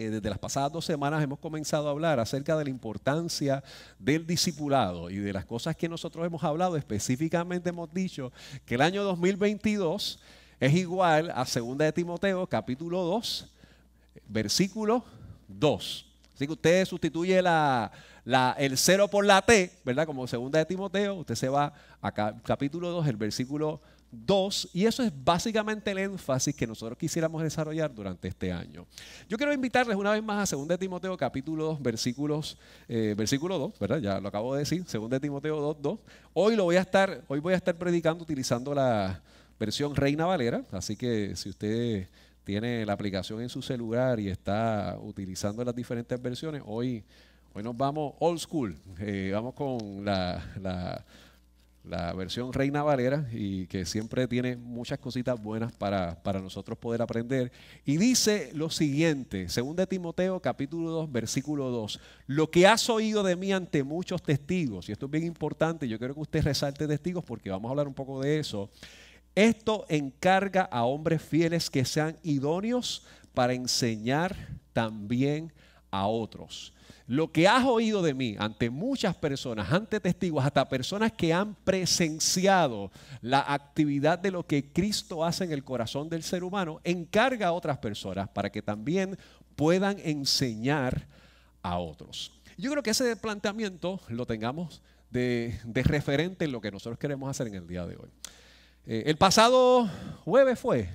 Eh, desde las pasadas dos semanas hemos comenzado a hablar acerca de la importancia del discipulado y de las cosas que nosotros hemos hablado. Específicamente hemos dicho que el año 2022 es igual a 2 de Timoteo capítulo 2, versículo 2. Así que usted sustituye la, el cero por la T, ¿verdad? Como 2 de Timoteo, usted se va a capítulo 2, el versículo 2, y eso es básicamente el énfasis que nosotros quisiéramos desarrollar durante este año. Yo quiero invitarles una vez más a 2 de Timoteo capítulo 2, versículos, eh, versículo 2, ¿verdad? Ya lo acabo de decir, 2 de Timoteo 2, 2. Hoy, lo voy a estar, hoy voy a estar predicando utilizando la versión Reina Valera, así que si usted tiene la aplicación en su celular y está utilizando las diferentes versiones, hoy, hoy nos vamos old school, eh, vamos con la versión Reina Valera y que siempre tiene muchas cositas buenas para, nosotros poder aprender. Y dice lo siguiente, según de Timoteo capítulo 2, versículo 2, lo que has oído de mí ante muchos testigos, y esto es bien importante, yo quiero que usted resalte testigos porque vamos a hablar un poco de eso, esto encarga a hombres fieles que sean idóneos para enseñar también a otros lo que has oído de mí ante muchas personas, ante testigos, hasta personas que han presenciado la actividad de lo que Cristo hace en el corazón del ser humano, encarga a otras personas para que también puedan enseñar a otros. Yo creo que ese planteamiento lo tengamos de, referente en lo que nosotros queremos hacer en el día de hoy. Eh, el pasado jueves fue,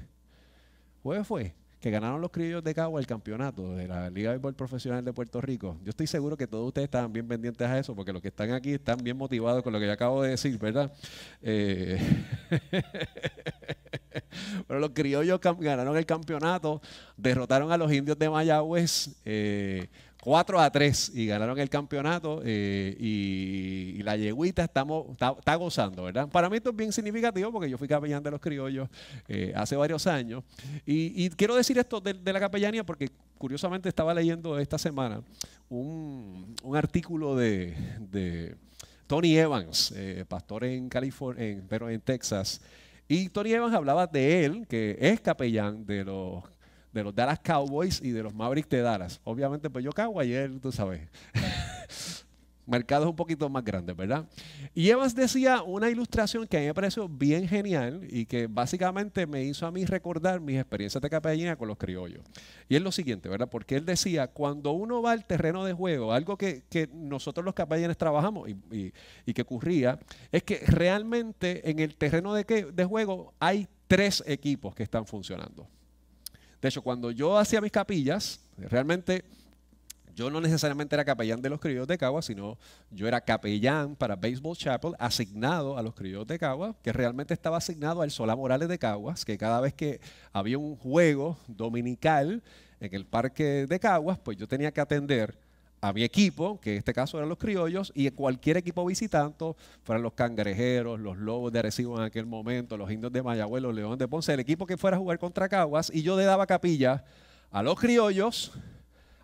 jueves fue, que ganaron los criollos de Cagua el campeonato de la Liga de Béisbol Profesional de Puerto Rico. Yo estoy seguro que todos ustedes estaban bien pendientes a eso, porque los que están aquí están bien motivados con lo que yo acabo de decir, ¿verdad? Eh, pero los criollos ganaron el campeonato, derrotaron a los indios de Mayagüez. Eh, 4 a 3 y ganaron el campeonato eh, y, la yeguita estamos, está, gozando, ¿verdad? Para mí esto es bien significativo porque yo fui capellán de los criollos eh, hace varios años y, quiero decir esto de, la capellanía porque curiosamente estaba leyendo esta semana un, artículo de, Tony Evans, eh, pastor en California, pero en Texas, y Tony Evans hablaba de él, que es capellán de los de los Dallas Cowboys y de los Mavericks de Dallas. Obviamente, pues yo cago ayer, tú sabes. Mercados un poquito más grandes, ¿verdad? Y Evans decía una ilustración que a mí me pareció bien genial y que básicamente me hizo a mí recordar mis experiencias de capellina con los criollos. Y es lo siguiente, ¿verdad? Porque él decía, cuando uno va al terreno de juego, algo que, nosotros los capellanes trabajamos y, que ocurría, es que realmente en el terreno de, de juego hay tres equipos que están funcionando. De hecho, cuando yo hacía mis capillas, realmente yo no necesariamente era capellán de los criollos de Cagua, sino yo era capellán para Baseball Chapel, asignado a los criollos de Cagua, que realmente estaba asignado al Solá Morales de Caguas, que cada vez que había un juego dominical en el parque de Caguas, pues yo tenía que atender a mi equipo, que en este caso eran los criollos, y cualquier equipo visitante, fueran los cangrejeros, los lobos de Arecibo en aquel momento, los indios de Mayagüez, los leones de Ponce, el equipo que fuera a jugar contra Caguas, y yo le daba capilla a los criollos,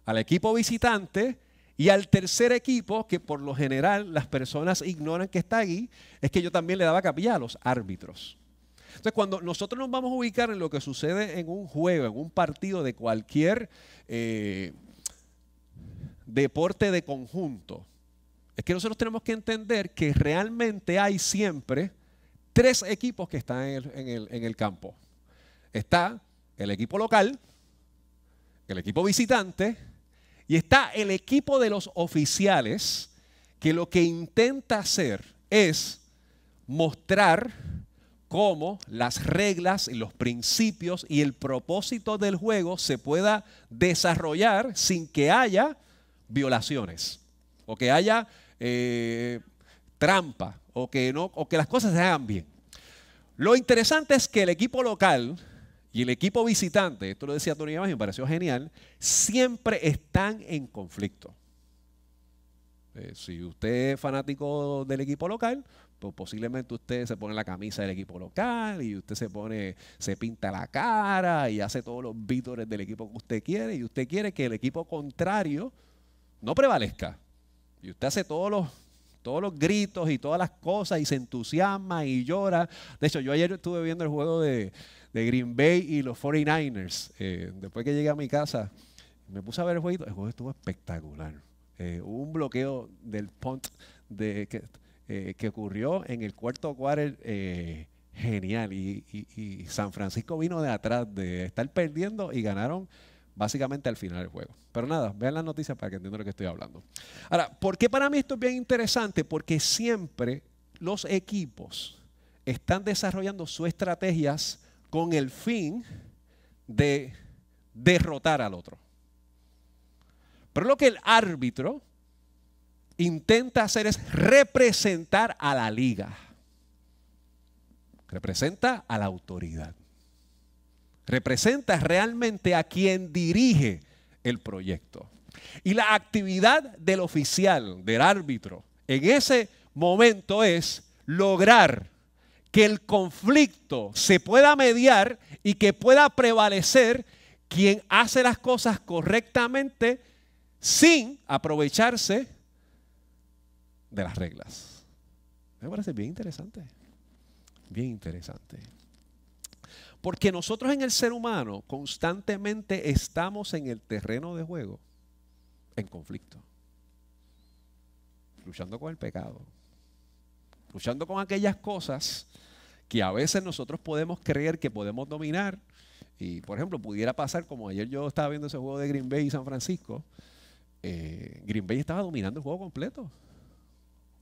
al equipo visitante y al tercer equipo, que por lo general las personas ignoran que está ahí, es que yo también le daba capilla a los árbitros. Entonces, cuando nosotros nos vamos a ubicar en lo que sucede en un juego, en un partido de cualquier... Eh, deporte de conjunto, es que nosotros tenemos que entender que realmente hay siempre tres equipos que están en el, campo. Está el equipo local, el equipo visitante y está el equipo de los oficiales que lo que intenta hacer es mostrar cómo las reglas y los principios y el propósito del juego se pueda desarrollar sin que haya violaciones o que haya eh, trampa o que, no, o que las cosas se hagan bien. Lo interesante es que el equipo local y el equipo visitante, esto lo decía Tony Imagen, me pareció genial, siempre están en conflicto. Eh, si usted es fanático del equipo local, pues posiblemente usted se pone la camisa del equipo local y usted se pone, se pinta la cara y hace todos los vítores del equipo que usted quiere y usted quiere que el equipo contrario no prevalezca. Y usted hace todos los, todos los gritos y todas las cosas y se entusiasma y llora. De hecho, yo ayer estuve viendo el juego de, Green Bay y los 49ers. Eh, después que llegué a mi casa, me puse a ver el juego. El juego estuvo espectacular. Eh, hubo un bloqueo del punt de, que, eh, que ocurrió en el cuarto quarter genial. Y, y, San Francisco vino de atrás de estar perdiendo y ganaron básicamente al final del juego. Pero nada, vean las noticias para que entiendan lo que estoy hablando. Ahora, ¿por qué para mí esto es bien interesante? Porque siempre los equipos están desarrollando sus estrategias con el fin de derrotar al otro. Pero lo que el árbitro intenta hacer es representar a la liga. Representa a la autoridad representa realmente a quien dirige el proyecto. Y la actividad del oficial, del árbitro, en ese momento es lograr que el conflicto se pueda mediar y que pueda prevalecer quien hace las cosas correctamente sin aprovecharse de las reglas. Me parece bien interesante. Bien interesante. Porque nosotros en el ser humano constantemente estamos en el terreno de juego en conflicto. Luchando con el pecado. Luchando con aquellas cosas que a veces nosotros podemos creer que podemos dominar. Y por ejemplo, pudiera pasar como ayer yo estaba viendo ese juego de Green Bay y San Francisco. Eh, Green Bay estaba dominando el juego completo.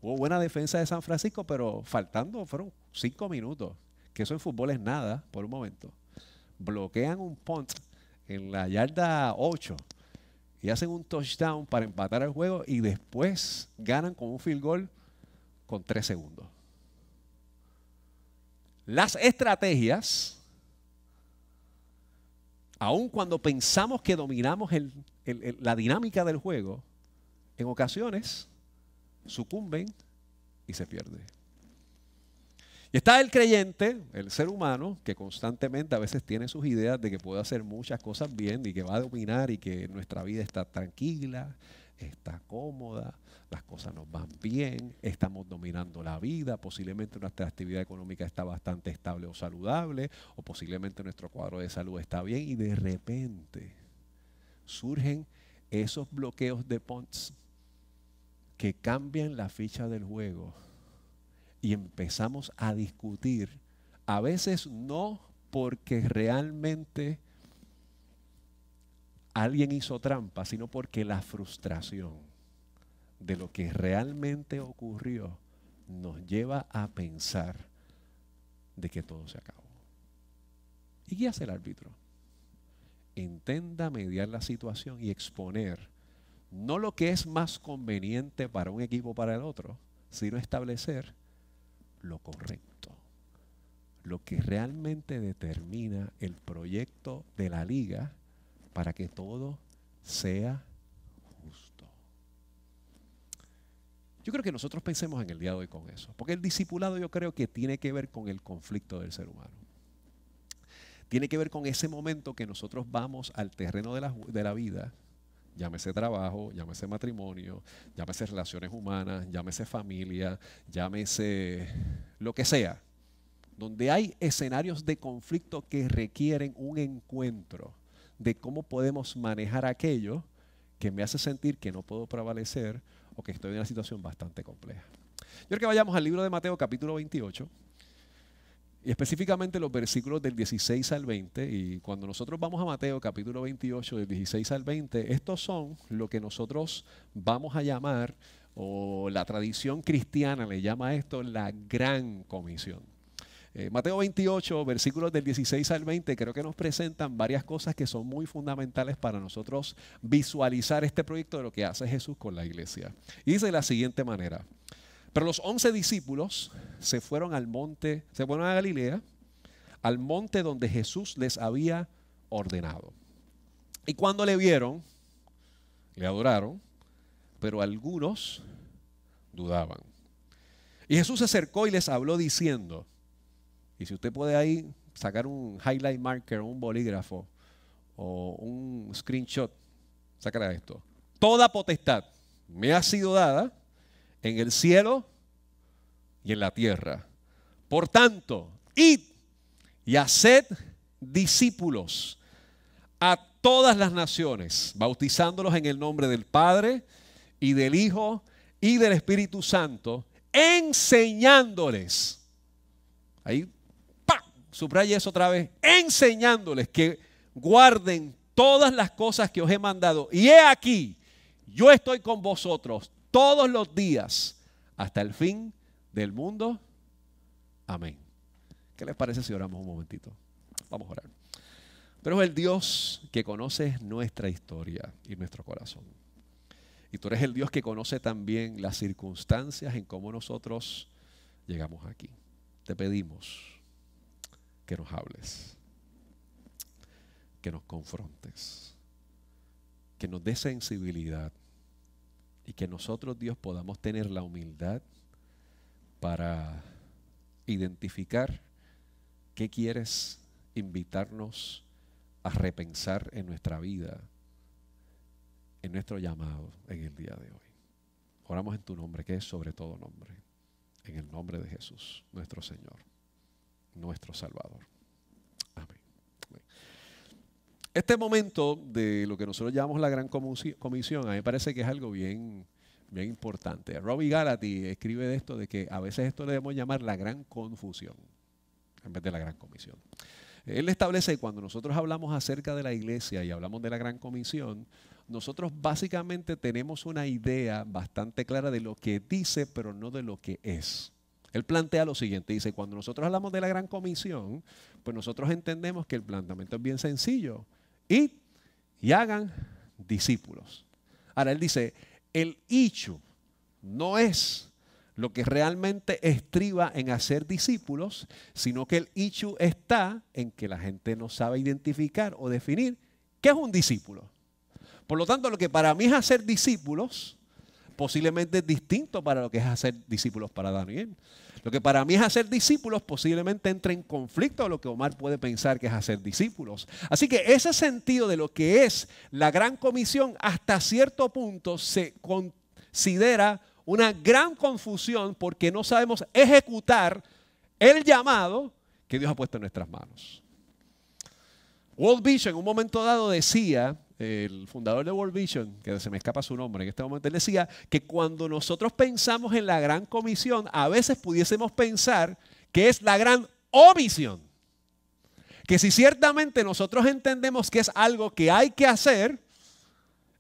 Hubo buena defensa de San Francisco, pero faltando fueron cinco minutos que eso en fútbol es nada por un momento, bloquean un punt en la yarda 8 y hacen un touchdown para empatar el juego y después ganan con un field goal con 3 segundos. Las estrategias, aun cuando pensamos que dominamos la dinámica del juego, en ocasiones sucumben y se pierde. Y está el creyente, el ser humano, que constantemente a veces tiene sus ideas de que puede hacer muchas cosas bien y que va a dominar y que nuestra vida está tranquila, está cómoda, las cosas nos van bien, estamos dominando la vida, posiblemente nuestra actividad económica está bastante estable o saludable, o posiblemente nuestro cuadro de salud está bien y de repente surgen esos bloqueos de punts que cambian la ficha del juego y empezamos a discutir, a veces no porque realmente alguien hizo trampa, sino porque la frustración de lo que realmente ocurrió nos lleva a pensar de que todo se acabó. ¿Y qué hace el árbitro? Intenta mediar la situación y exponer no lo que es más conveniente para un equipo o para el otro, sino establecer lo correcto, lo que realmente determina el proyecto de la liga para que todo sea justo. Yo creo que nosotros pensemos en el día de hoy con eso, porque el discipulado yo creo que tiene que ver con el conflicto del ser humano. Tiene que ver con ese momento que nosotros vamos al terreno de la, de la vida llámese trabajo, llámese matrimonio, llámese relaciones humanas, llámese familia, llámese lo que sea, donde hay escenarios de conflicto que requieren un encuentro de cómo podemos manejar aquello que me hace sentir que no puedo prevalecer o que estoy en una situación bastante compleja. Yo creo que vayamos al libro de Mateo capítulo 28 y específicamente los versículos del 16 al 20. Y cuando nosotros vamos a Mateo capítulo 28, del 16 al 20, estos son lo que nosotros vamos a llamar, o la tradición cristiana le llama a esto la gran comisión. Eh, Mateo 28, versículos del 16 al 20, creo que nos presentan varias cosas que son muy fundamentales para nosotros visualizar este proyecto de lo que hace Jesús con la iglesia. Y dice de la siguiente manera. Pero los once discípulos se fueron al monte, se fueron a Galilea, al monte donde Jesús les había ordenado. Y cuando le vieron, le adoraron, pero algunos dudaban. Y Jesús se acercó y les habló diciendo, y si usted puede ahí sacar un highlight marker, un bolígrafo o un screenshot, sacará esto. Toda potestad me ha sido dada en el cielo y en la tierra. Por tanto, id y haced discípulos a todas las naciones, bautizándolos en el nombre del Padre y del Hijo y del Espíritu Santo, enseñándoles. Ahí, ¡pam! Eso otra vez. Enseñándoles que guarden todas las cosas que os he mandado. Y he aquí, yo estoy con vosotros todos los días hasta el fin del mundo. Amén. ¿Qué les parece si oramos un momentito? Vamos a orar. Pero es el Dios que conoce nuestra historia y nuestro corazón. Y tú eres el Dios que conoce también las circunstancias en cómo nosotros llegamos aquí. Te pedimos que nos hables, que nos confrontes, que nos des sensibilidad y que nosotros, Dios, podamos tener la humildad para identificar qué quieres invitarnos a repensar en nuestra vida, en nuestro llamado en el día de hoy. Oramos en tu nombre, que es sobre todo nombre, en el nombre de Jesús, nuestro Señor, nuestro Salvador. Amén. Este momento de lo que nosotros llamamos la gran comisión, a mí me parece que es algo bien, bien importante. Robbie Galati escribe de esto, de que a veces esto le debemos llamar la gran confusión, en vez de la gran comisión. Él establece que cuando nosotros hablamos acerca de la iglesia y hablamos de la gran comisión, nosotros básicamente tenemos una idea bastante clara de lo que dice, pero no de lo que es. Él plantea lo siguiente, dice, cuando nosotros hablamos de la gran comisión, pues nosotros entendemos que el planteamiento es bien sencillo. Y hagan discípulos. Ahora él dice, el hecho no es lo que realmente estriba en hacer discípulos, sino que el issue está en que la gente no sabe identificar o definir qué es un discípulo. Por lo tanto, lo que para mí es hacer discípulos, posiblemente es distinto para lo que es hacer discípulos para Daniel. Lo que para mí es hacer discípulos posiblemente entre en conflicto con lo que Omar puede pensar que es hacer discípulos. Así que ese sentido de lo que es la gran comisión hasta cierto punto se considera una gran confusión porque no sabemos ejecutar el llamado que Dios ha puesto en nuestras manos. World Vision en un momento dado decía, el fundador de World Vision, que se me escapa su nombre en este momento, él decía que cuando nosotros pensamos en la gran comisión, a veces pudiésemos pensar que es la gran omisión. Que si ciertamente nosotros entendemos que es algo que hay que hacer,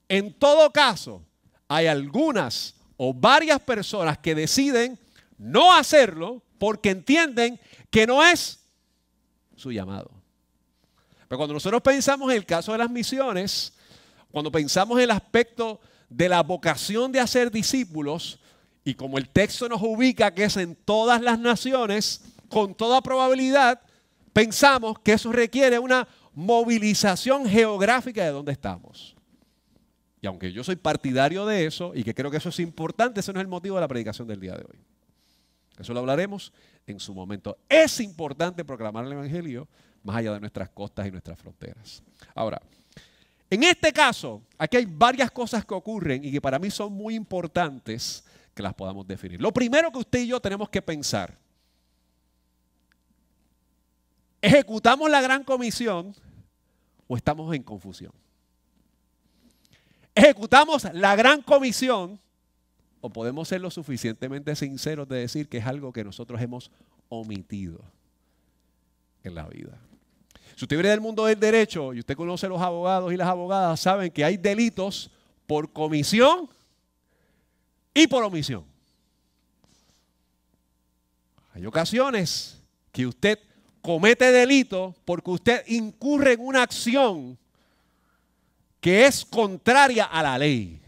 en todo caso, hay algunas o varias personas que deciden no hacerlo porque entienden que no es su llamado. Pero cuando nosotros pensamos en el caso de las misiones, cuando pensamos en el aspecto de la vocación de hacer discípulos, y como el texto nos ubica que es en todas las naciones, con toda probabilidad, pensamos que eso requiere una movilización geográfica de donde estamos. Y aunque yo soy partidario de eso y que creo que eso es importante, ese no es el motivo de la predicación del día de hoy. Eso lo hablaremos en su momento. Es importante proclamar el Evangelio más allá de nuestras costas y nuestras fronteras. Ahora, en este caso, aquí hay varias cosas que ocurren y que para mí son muy importantes que las podamos definir. Lo primero que usted y yo tenemos que pensar, ¿ejecutamos la gran comisión o estamos en confusión? ejecutamos la gran comisión o podemos ser lo suficientemente sinceros de decir que es algo que nosotros hemos omitido en la vida. Si usted viene del mundo del derecho y usted conoce los abogados y las abogadas, saben que hay delitos por comisión y por omisión. Hay ocasiones que usted comete delito porque usted incurre en una acción que es contraria a la ley.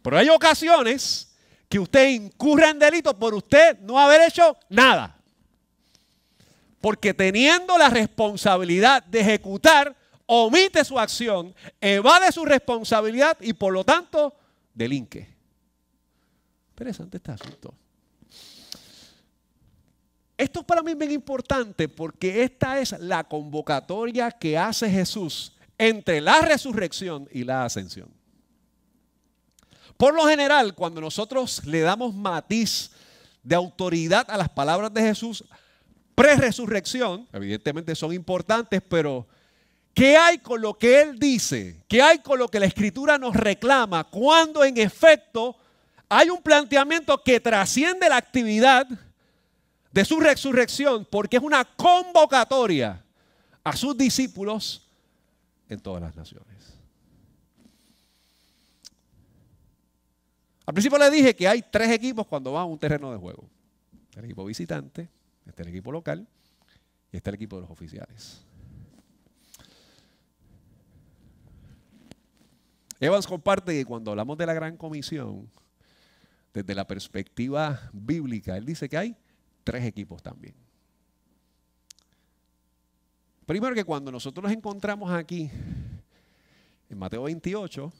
Pero hay ocasiones que usted incurre en delito por usted no haber hecho nada. Porque teniendo la responsabilidad de ejecutar, omite su acción, evade su responsabilidad y por lo tanto delinque. Interesante este asunto. esto para mí bien importante porque esta es la convocatoria que hace Jesús entre la resurrección y la ascensión. Por lo general, cuando nosotros le damos matiz de autoridad a las palabras de Jesús, pre-resurrección, evidentemente son importantes, pero ¿qué hay con lo que Él dice? ¿Qué hay con lo que la Escritura nos reclama cuando en efecto hay un planteamiento que trasciende la actividad de su resurrección porque es una convocatoria a sus discípulos en todas las naciones? Al principio le dije que hay tres equipos cuando van a un terreno de juego. el equipo visitante, está el equipo local y está el equipo de los oficiales. Evans comparte que cuando hablamos de la gran comisión, desde la perspectiva bíblica, él dice que hay tres equipos también. Primero que cuando nosotros nos encontramos aquí, en Mateo 28,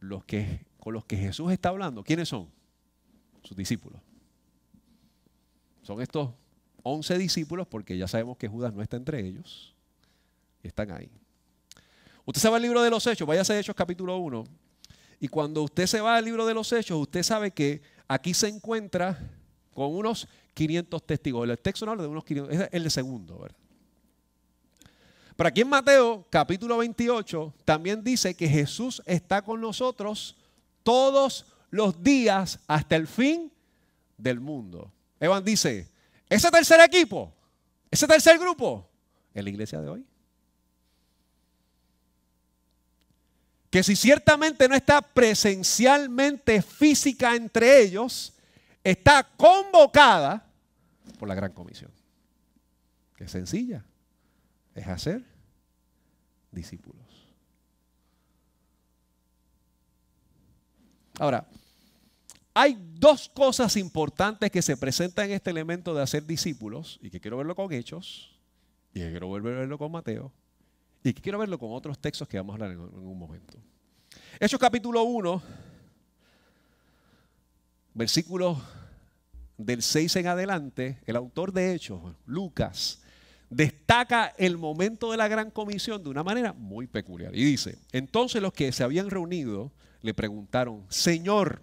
los que con los que Jesús está hablando, ¿quiénes son? Sus discípulos. Son estos once discípulos, porque ya sabemos que Judas no está entre ellos. Están ahí. Usted se va al libro de los Hechos, váyase a Hechos capítulo 1. Y cuando usted se va al libro de los Hechos, usted sabe que aquí se encuentra con unos 500 testigos. El texto no habla de unos 500, es el segundo, ¿verdad? Pero aquí en Mateo capítulo 28 también dice que Jesús está con nosotros todos los días hasta el fin del mundo. Evan dice, ese tercer equipo, ese tercer grupo, es la iglesia de hoy. Que si ciertamente no está presencialmente física entre ellos, está convocada por la gran comisión. Que es sencilla, es hacer discípulos. Ahora, hay dos cosas importantes que se presentan en este elemento de hacer discípulos y que quiero verlo con Hechos y que quiero volver a verlo con Mateo y que quiero verlo con otros textos que vamos a hablar en, un momento. Hechos capítulo 1, versículos del 6 en adelante, el autor de Hechos, Lucas, destaca el momento de la gran comisión de una manera muy peculiar. Y dice, entonces los que se habían reunido le preguntaron, Señor,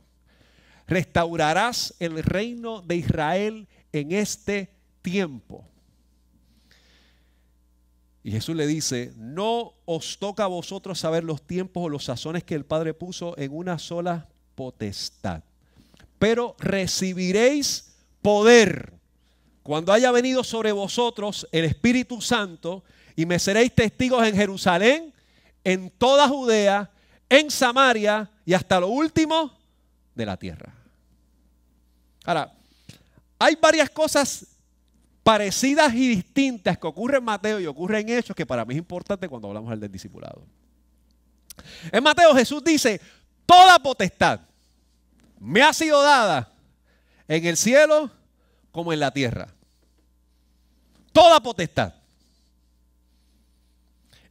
¿restaurarás el reino de Israel en este tiempo? Y Jesús le dice, no os toca a vosotros saber los tiempos o los sazones que el Padre puso en una sola potestad, pero recibiréis poder cuando haya venido sobre vosotros el Espíritu Santo y me seréis testigos en Jerusalén, en toda Judea, en Samaria y hasta lo último de la tierra. Ahora, hay varias cosas parecidas y distintas que ocurren en Mateo y ocurren en Hechos que para mí es importante cuando hablamos del discipulado. En Mateo Jesús dice, toda potestad me ha sido dada en el cielo como en la tierra. Toda potestad.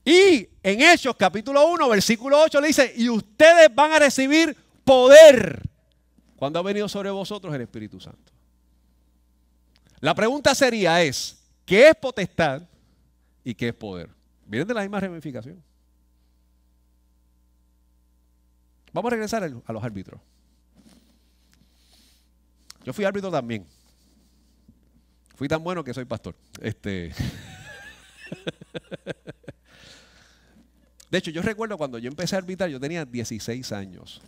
Y en Hechos capítulo 1, versículo 8 le dice, y ustedes van a recibir poder cuando ha venido sobre vosotros el Espíritu Santo. La pregunta sería es, ¿qué es potestad y qué es poder? Vienen de la misma ramificación. Vamos a regresar a los árbitros. Yo fui árbitro también. Fui tan bueno que soy pastor. Este. De hecho, yo recuerdo cuando yo empecé a arbitrar, yo tenía 16 años.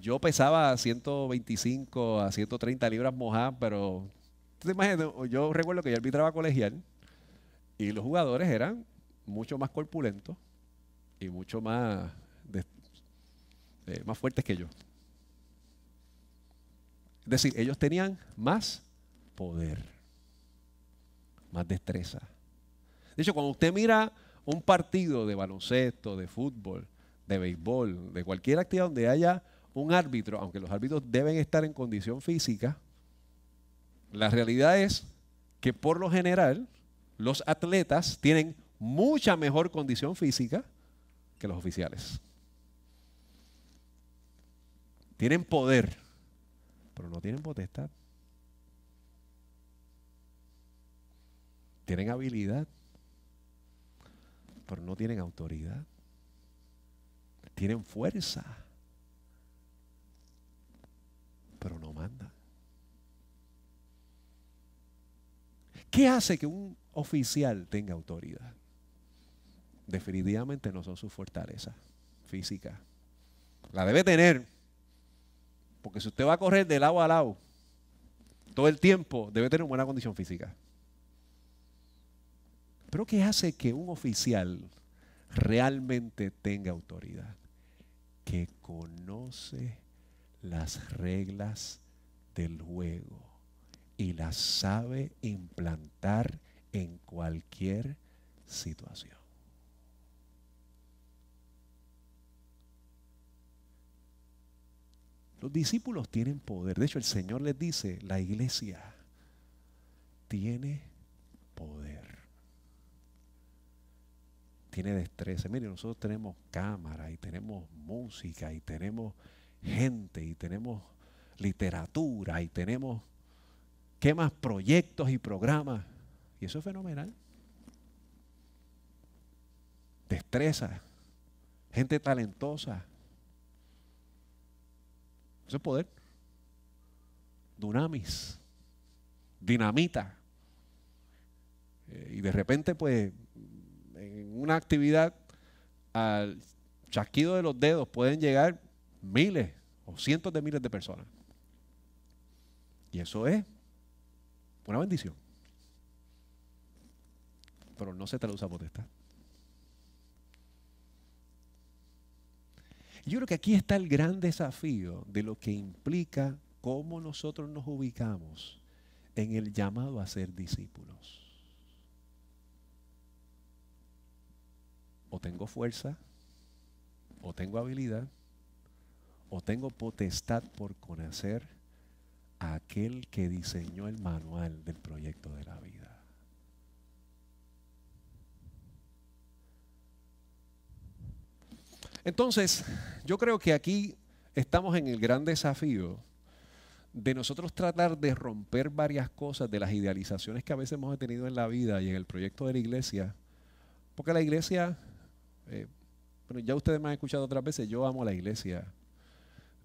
Yo pesaba 125 a 130 libras mojadas, pero ¿tú te imaginas? Yo recuerdo que yo arbitraba colegial y los jugadores eran mucho más corpulentos y mucho más, eh, más fuertes que yo. Es decir, ellos tenían más poder, más destreza. De hecho, cuando usted mira un partido de baloncesto, de fútbol, de béisbol, de cualquier actividad donde haya un árbitro, aunque los árbitros deben estar en condición física, la realidad es que por lo general los atletas tienen mucha mejor condición física que los oficiales. Tienen poder, pero no tienen potestad. tienen habilidad, pero no tienen autoridad. Tienen fuerza, pero no mandan. ¿Qué hace que un oficial tenga autoridad? Definitivamente no son sus fortalezas físicas. La debe tener, porque si usted va a correr de lado a lado todo el tiempo, debe tener buena condición física. Pero ¿qué hace que un oficial realmente tenga autoridad? Que conoce las reglas del juego y las sabe implantar en cualquier situación. Los discípulos tienen poder. De hecho, el Señor les dice, la iglesia tiene poder. Tiene destreza. Miren, nosotros tenemos cámara y tenemos música y tenemos gente y tenemos literatura y tenemos, ¿qué más? Proyectos y programas. Y eso es fenomenal. Destreza, gente talentosa, eso es poder. Dunamis. Dinamita. Eh, y de repente, pues, en una actividad, al chasquido de los dedos pueden llegar miles o cientos de miles de personas. Y eso es una bendición. Pero no se traduce a potestad. Yo creo que aquí está el gran desafío de lo que implica cómo nosotros nos ubicamos en el llamado a ser discípulos. O tengo fuerza, o tengo habilidad, o tengo potestad por conocer a aquel que diseñó el manual del proyecto de la vida. Entonces, yo creo que aquí estamos en el gran desafío de nosotros tratar de romper varias cosas de las idealizaciones que a veces hemos tenido en la vida y en el proyecto de la iglesia. Porque la iglesia, eh, bueno, ya ustedes me han escuchado otras veces, yo amo la iglesia.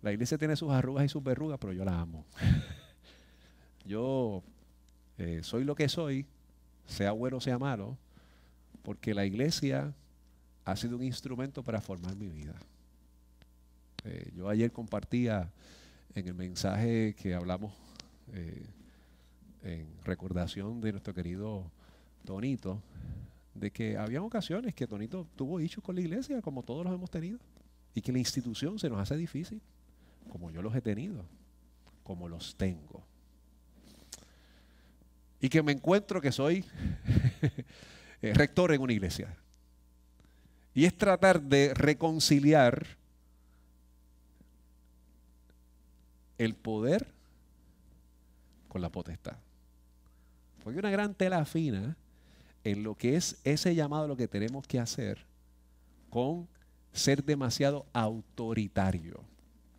La iglesia tiene sus arrugas y sus verrugas, pero yo la amo. yo eh, soy lo que soy, sea bueno o sea malo, porque la iglesia ha sido un instrumento para formar mi vida. Eh, yo ayer compartía en el mensaje que hablamos eh, en recordación de nuestro querido Tonito, de que había ocasiones que Tonito tuvo hechos con la iglesia, como todos los hemos tenido, y que la institución se nos hace difícil, como yo los he tenido, como los tengo. Y que me encuentro que soy eh, rector en una iglesia. Y es tratar de reconciliar el poder con la potestad. Porque una gran tela fina en lo que es ese llamado, lo que tenemos que hacer con ser demasiado autoritario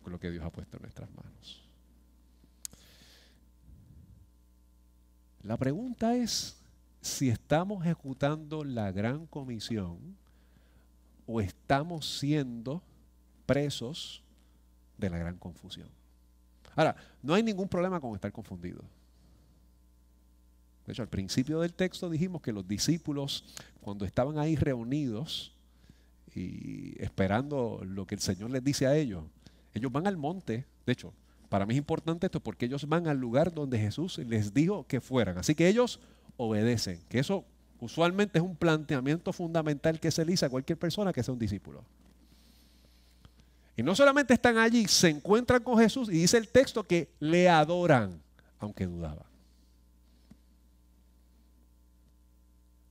lo que Dios ha puesto en nuestras manos. La pregunta es si estamos ejecutando la gran comisión o estamos siendo presos de la gran confusión. Ahora, no hay ningún problema con estar confundido. De hecho, al principio del texto dijimos que los discípulos, cuando estaban ahí reunidos y esperando lo que el Señor les dice a ellos, ellos van al monte. De hecho, para mí es importante esto porque ellos van al lugar donde Jesús les dijo que fueran. Así que ellos obedecen. Que eso Usualmente es un planteamiento fundamental que se le a cualquier persona que sea un discípulo. Y no solamente están allí, se encuentran con Jesús y dice el texto que le adoran, aunque dudaban.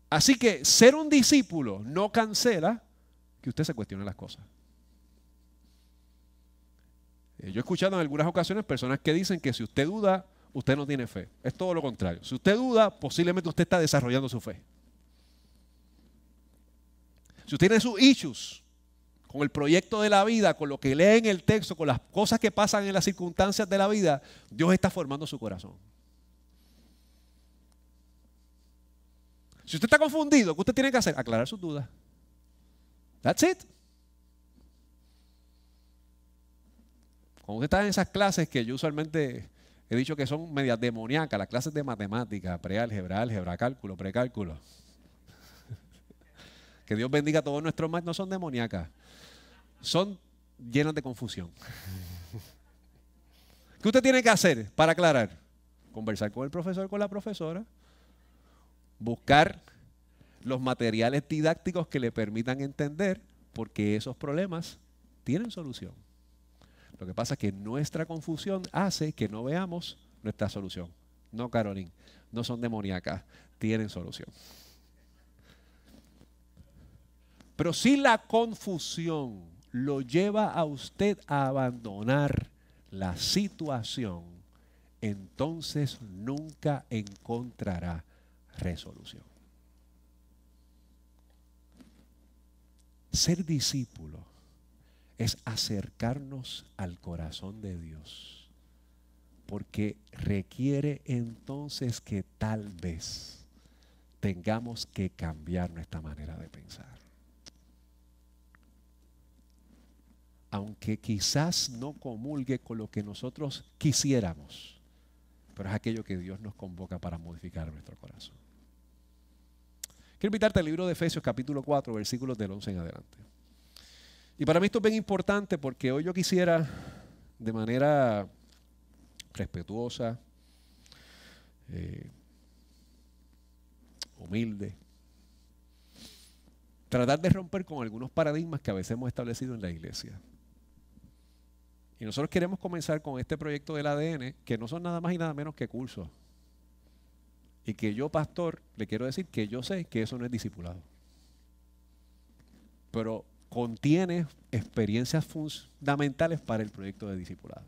Así que ser un discípulo no cancela que usted se cuestione las cosas. Eh, yo he escuchado en algunas ocasiones personas que dicen que si usted duda, usted no tiene fe. Es todo lo contrario. Si usted duda, posiblemente usted está desarrollando su fe. Si usted tiene sus issues con el proyecto de la vida, con lo que lee en el texto, con las cosas que pasan en las circunstancias de la vida, Dios está formando su corazón. Si usted está confundido, ¿qué usted tiene que hacer? Aclarar sus dudas. That's it. Cuando usted está en esas clases que yo usualmente he dicho que son medias demoníacas, las clases de matemática, preálgebra, álgebra, cálculo, precálculo. que Dios bendiga a todos nuestros más, no son demoníacas. Son llenas de confusión. ¿Qué usted tiene que hacer para aclarar? Conversar con el profesor, con la profesora, buscar los materiales didácticos que le permitan entender porque esos problemas tienen solución. Lo que pasa es que nuestra confusión hace que no veamos nuestra solución. No, Carolyn, no son demoníacas, tienen solución. Pero si la confusión lo lleva a usted a abandonar la situación, entonces nunca encontrará resolución. Ser discípulo es acercarnos al corazón de Dios, porque requiere entonces que tal vez tengamos que cambiar nuestra manera de pensar. Aunque quizás no comulgue con lo que nosotros quisiéramos, pero es aquello que Dios nos convoca para modificar nuestro corazón. Quiero invitarte al libro de Efesios capítulo 4, versículos del 11 en adelante. Y para mí esto es bien importante porque hoy yo quisiera, de manera respetuosa, eh, humilde, tratar de romper con algunos paradigmas que a veces hemos establecido en la iglesia. Y nosotros queremos comenzar con este proyecto del ADN, que no son nada más y nada menos que cursos. Y que yo, pastor, le quiero decir que yo sé que eso no es discipulado. Pero contiene experiencias fundamentales para el proyecto de discipulado.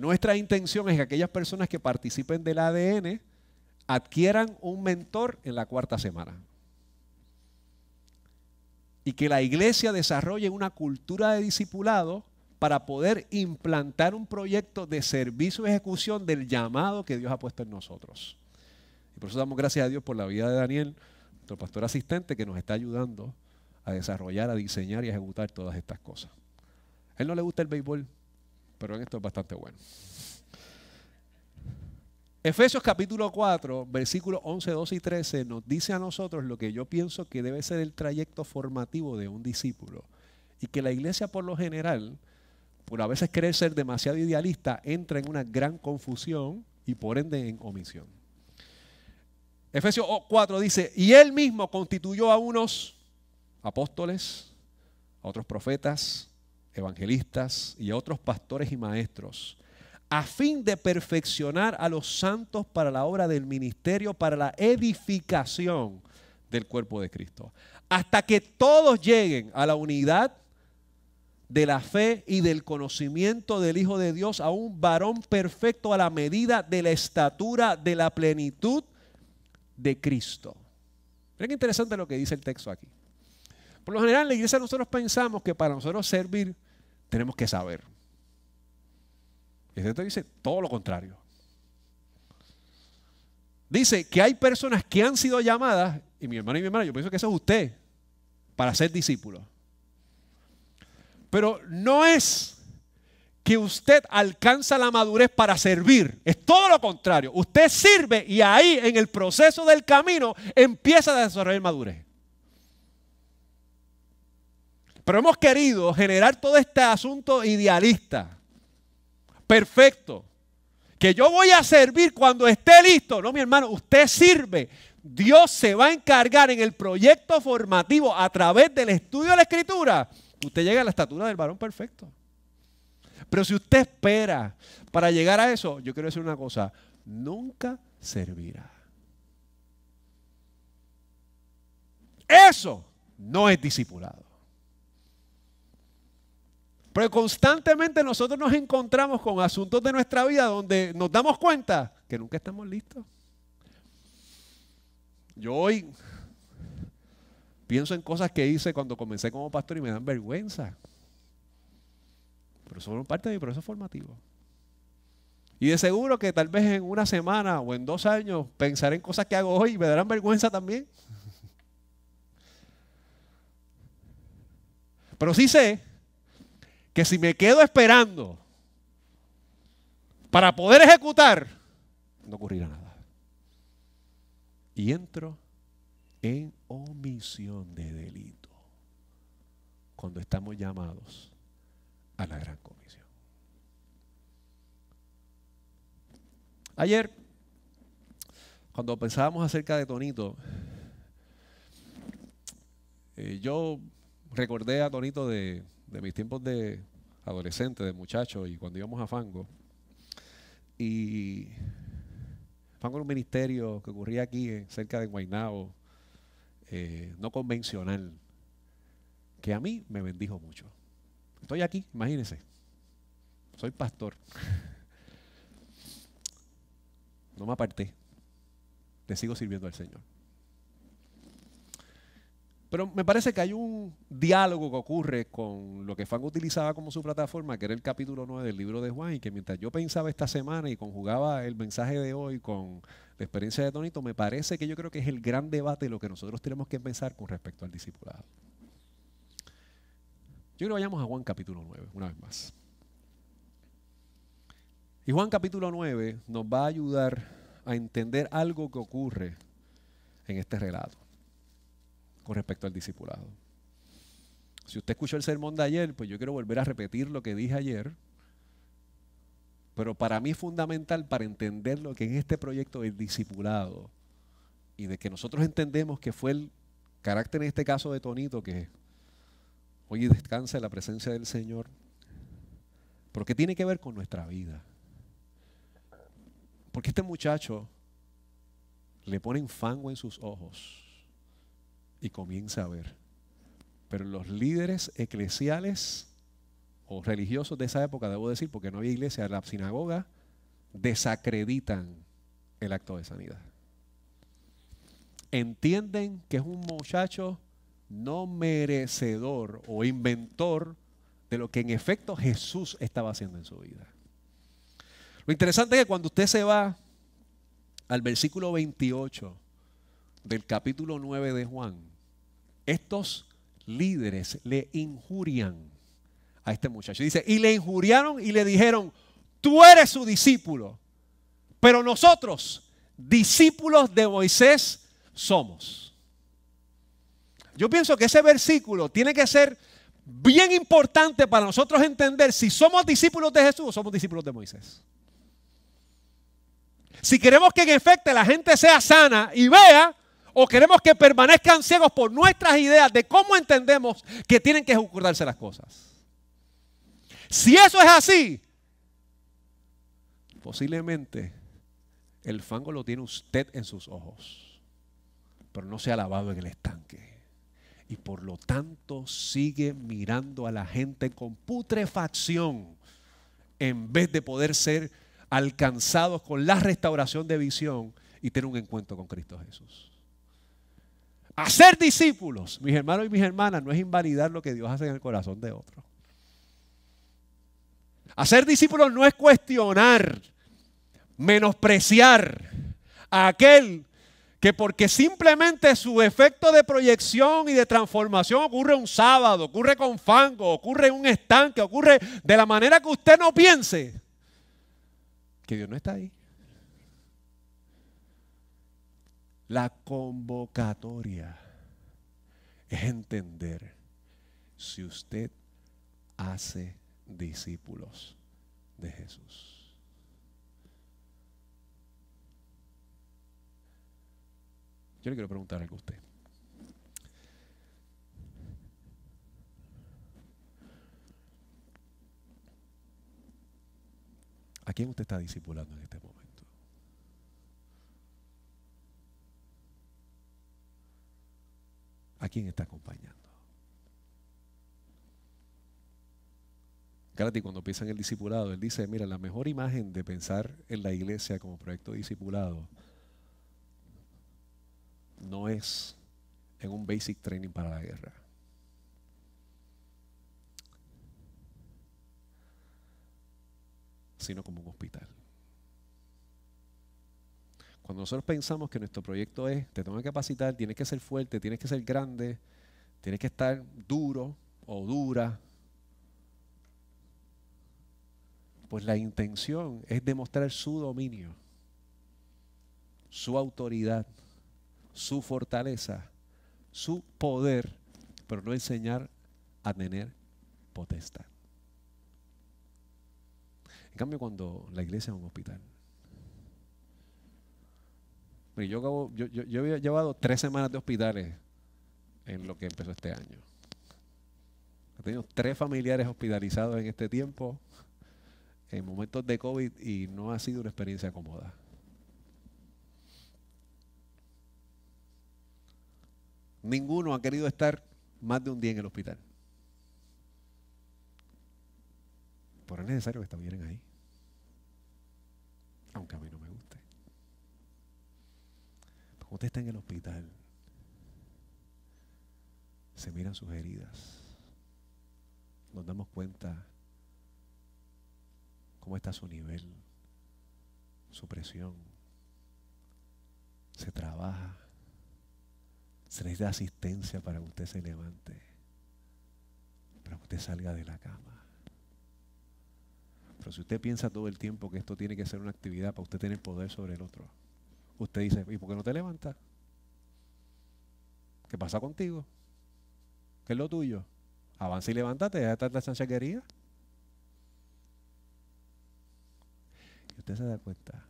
Nuestra intención es que aquellas personas que participen del ADN adquieran un mentor en la cuarta semana. Y que la iglesia desarrolle una cultura de discipulado para poder implantar un proyecto de servicio y ejecución del llamado que Dios ha puesto en nosotros. Y por eso damos gracias a Dios por la vida de Daniel, nuestro pastor asistente, que nos está ayudando a desarrollar, a diseñar y a ejecutar todas estas cosas. A él no le gusta el béisbol, pero en esto es bastante bueno. Efesios capítulo 4, versículos 11, 12 y 13 nos dice a nosotros lo que yo pienso que debe ser el trayecto formativo de un discípulo. Y que la iglesia por lo general, por a veces querer ser demasiado idealista, entra en una gran confusión y por ende en omisión. Efesios 4 dice, y él mismo constituyó a unos apóstoles, a otros profetas, evangelistas y a otros pastores y maestros, a fin de perfeccionar a los santos para la obra del ministerio, para la edificación del cuerpo de Cristo, hasta que todos lleguen a la unidad de la fe y del conocimiento del Hijo de Dios, a un varón perfecto a la medida de la estatura de la plenitud de Cristo. Miren qué interesante lo que dice el texto aquí. Por lo general en la iglesia nosotros pensamos que para nosotros servir tenemos que saber. Y este dice todo lo contrario. Dice que hay personas que han sido llamadas, y mi hermano y mi hermana, yo pienso que eso es usted, para ser discípulo. Pero no es que usted alcanza la madurez para servir. Es todo lo contrario. Usted sirve y ahí en el proceso del camino empieza a desarrollar madurez. Pero hemos querido generar todo este asunto idealista, perfecto, que yo voy a servir cuando esté listo. No, mi hermano, usted sirve. Dios se va a encargar en el proyecto formativo a través del estudio de la escritura. Usted llega a la estatura del varón perfecto. Pero si usted espera para llegar a eso, yo quiero decir una cosa, nunca servirá. Eso no es discipulado. Pero constantemente nosotros nos encontramos con asuntos de nuestra vida donde nos damos cuenta que nunca estamos listos. Yo hoy pienso en cosas que hice cuando comencé como pastor y me dan vergüenza. Pero son parte de mi proceso formativo. Y de seguro que tal vez en una semana o en dos años pensaré en cosas que hago hoy y me darán vergüenza también. Pero sí sé que si me quedo esperando para poder ejecutar, no ocurrirá nada. Y entro en omisión de delito cuando estamos llamados a la gran comisión. Ayer, cuando pensábamos acerca de Tonito, eh, yo recordé a Tonito de, de mis tiempos de adolescente, de muchacho, y cuando íbamos a Fango. Y Fango era un ministerio que ocurría aquí, eh, cerca de Guaynabo, eh, no convencional, que a mí me bendijo mucho. Estoy aquí, imagínense. Soy pastor. No me aparté. Le sigo sirviendo al Señor. Pero me parece que hay un diálogo que ocurre con lo que Fango utilizaba como su plataforma, que era el capítulo 9 del libro de Juan, y que mientras yo pensaba esta semana y conjugaba el mensaje de hoy con la experiencia de Tonito, me parece que yo creo que es el gran debate de lo que nosotros tenemos que pensar con respecto al discipulado. Yo creo que vayamos a Juan capítulo 9, una vez más. Y Juan capítulo 9 nos va a ayudar a entender algo que ocurre en este relato con respecto al discipulado. Si usted escuchó el sermón de ayer, pues yo quiero volver a repetir lo que dije ayer. Pero para mí es fundamental para entender lo que en este proyecto del discipulado y de que nosotros entendemos que fue el carácter en este caso de Tonito que hoy descansa en la presencia del Señor, pero que tiene que ver con nuestra vida. Porque este muchacho le ponen fango en sus ojos y comienza a ver. Pero los líderes eclesiales o religiosos de esa época, debo decir, porque no había iglesia, la sinagoga, desacreditan el acto de sanidad. Entienden que es un muchacho no merecedor o inventor de lo que en efecto Jesús estaba haciendo en su vida. Lo interesante es que cuando usted se va al versículo 28 del capítulo 9 de Juan, estos líderes le injurian a este muchacho. Dice, y le injuriaron y le dijeron, tú eres su discípulo, pero nosotros, discípulos de Moisés, somos. Yo pienso que ese versículo tiene que ser bien importante para nosotros entender si somos discípulos de Jesús o somos discípulos de Moisés. Si queremos que en efecto la gente sea sana y vea o queremos que permanezcan ciegos por nuestras ideas de cómo entendemos que tienen que ejecutarse las cosas. Si eso es así, posiblemente el fango lo tiene usted en sus ojos, pero no se ha lavado en el estanque. Y por lo tanto sigue mirando a la gente con putrefacción en vez de poder ser alcanzados con la restauración de visión y tener un encuentro con Cristo Jesús. Hacer discípulos, mis hermanos y mis hermanas, no es invalidar lo que Dios hace en el corazón de otro. Hacer discípulos no es cuestionar, menospreciar a aquel que porque simplemente su efecto de proyección y de transformación ocurre un sábado, ocurre con fango, ocurre en un estanque, ocurre de la manera que usted no piense, que Dios no está ahí. La convocatoria es entender si usted hace discípulos de Jesús. Yo le quiero preguntar algo a usted. ¿A quién usted está discipulando en este momento? ¿A quién está acompañando? Gálate, cuando piensa en el discipulado, él dice, mira, la mejor imagen de pensar en la iglesia como proyecto discipulado no es en un basic training para la guerra. sino como un hospital. Cuando nosotros pensamos que nuestro proyecto es, te tengo que capacitar, tienes que ser fuerte, tienes que ser grande, tienes que estar duro o dura, pues la intención es demostrar su dominio, su autoridad, su fortaleza, su poder, pero no enseñar a tener potestad. En cambio, cuando la iglesia es un hospital, yo, yo, yo, he llevado tres semanas de hospitales en lo que empezó este año. He tenido tres familiares hospitalizados en este tiempo, en momentos de COVID, y no ha sido una experiencia cómoda. Ninguno ha querido estar más de un día en el hospital. Pero es necesario que estuvieran ahí. Aunque a mí no me usted está en el hospital, se miran sus heridas. Nos damos cuenta cómo está su nivel, su presión. Se trabaja. Se necesita asistencia para que usted se levante, para que usted salga de la cama. Pero si usted piensa todo el tiempo que esto tiene que ser una actividad para usted tener poder sobre el otro, usted dice, ¿y por qué no te levantas? ¿Qué pasa contigo? ¿Qué es lo tuyo? Avanza y levántate, deja de estar la chanchaquería. Y usted se da cuenta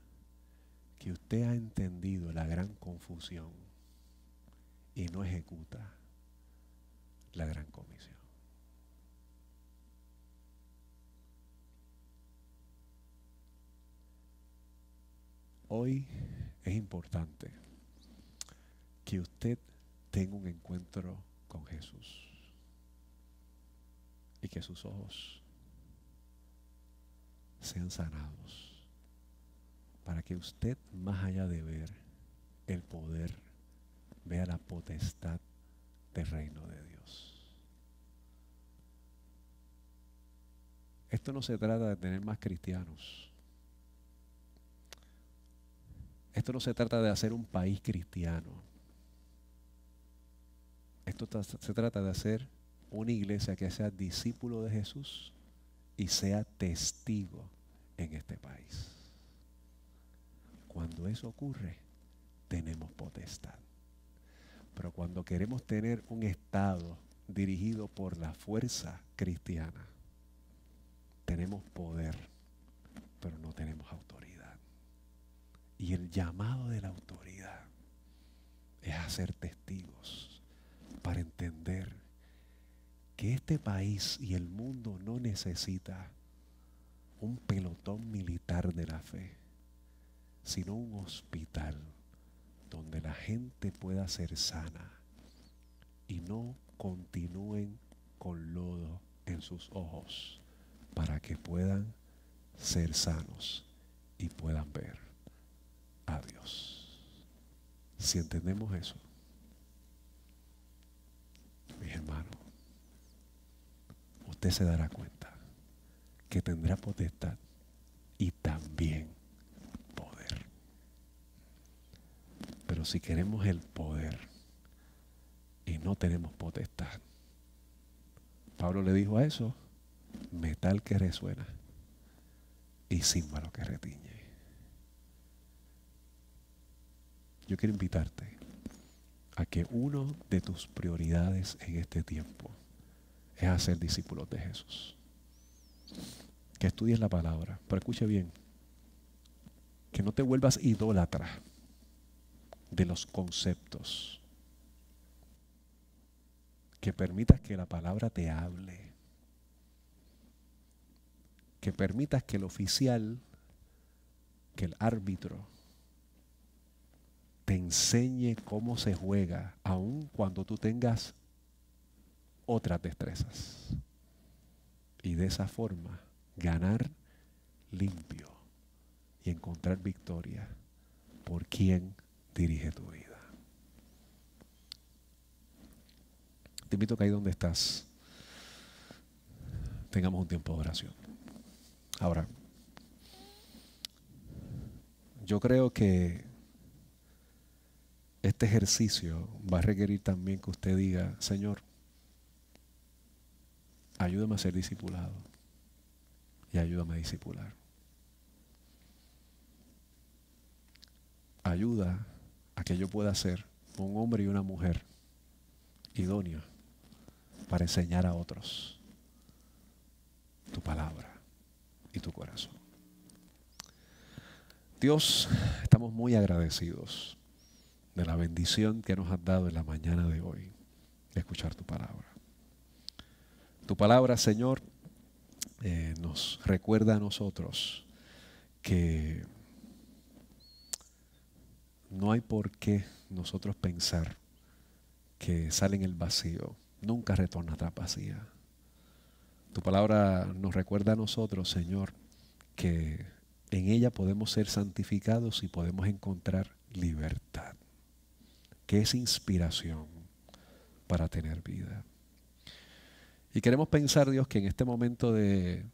que usted ha entendido la gran confusión y no ejecuta la gran comisión. Hoy es importante que usted tenga un encuentro con Jesús y que sus ojos sean sanados para que usted, más allá de ver el poder, vea la potestad del reino de Dios. Esto no se trata de tener más cristianos. Esto no se trata de hacer un país cristiano. Esto se trata de hacer una iglesia que sea discípulo de Jesús y sea testigo en este país. Cuando eso ocurre, tenemos potestad. Pero cuando queremos tener un Estado dirigido por la fuerza cristiana, tenemos poder, pero no tenemos autoridad. Y el llamado de la autoridad es hacer testigos para entender que este país y el mundo no necesita un pelotón militar de la fe, sino un hospital donde la gente pueda ser sana y no continúen con lodo en sus ojos para que puedan ser sanos y puedan ver a Dios. Si entendemos eso, mis hermanos, usted se dará cuenta que tendrá potestad y también poder. Pero si queremos el poder y no tenemos potestad, Pablo le dijo a eso, metal que resuena y símbolo que retiñe. Yo quiero invitarte a que uno de tus prioridades en este tiempo es hacer discípulos de Jesús. Que estudies la palabra, pero escuche bien, que no te vuelvas idólatra de los conceptos, que permitas que la palabra te hable, que permitas que el oficial, que el árbitro, te enseñe cómo se juega, aun cuando tú tengas otras destrezas. Y de esa forma ganar limpio y encontrar victoria por quien dirige tu vida. Te invito a que ahí donde estás tengamos un tiempo de oración. Ahora, yo creo que este ejercicio va a requerir también que usted diga, Señor, ayúdame a ser discipulado y ayúdame a discipular. Ayuda a que yo pueda ser un hombre y una mujer idóneo para enseñar a otros tu palabra y tu corazón. Dios, estamos muy agradecidos de la bendición que nos has dado en la mañana de hoy de escuchar tu palabra. Tu palabra, Señor, eh, nos recuerda a nosotros que no hay por qué nosotros pensar que sale en el vacío, nunca retorna atrás vacía. Tu palabra nos recuerda a nosotros, Señor, que en ella podemos ser santificados y podemos encontrar libertad, que es inspiración para tener vida. Y queremos pensar, Dios, que en este momento de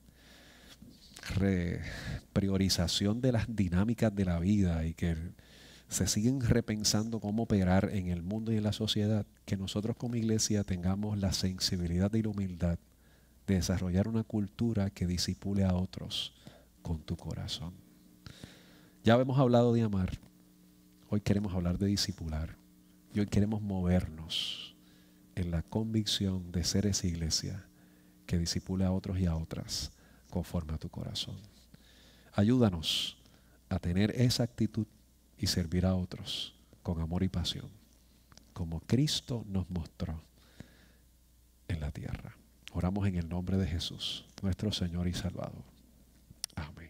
repriorización de las dinámicas de la vida y que se siguen repensando cómo operar en el mundo y en la sociedad, que nosotros como iglesia tengamos la sensibilidad y la humildad de desarrollar una cultura que disipule a otros con tu corazón. Ya hemos hablado de amar, hoy queremos hablar de disipular y hoy queremos movernos en la convicción de ser esa iglesia que disipule a otros y a otras conforme a tu corazón. Ayúdanos a tener esa actitud y servir a otros con amor y pasión, como Cristo nos mostró en la tierra. Oramos en el nombre de Jesús, nuestro Señor y Salvador. Amén.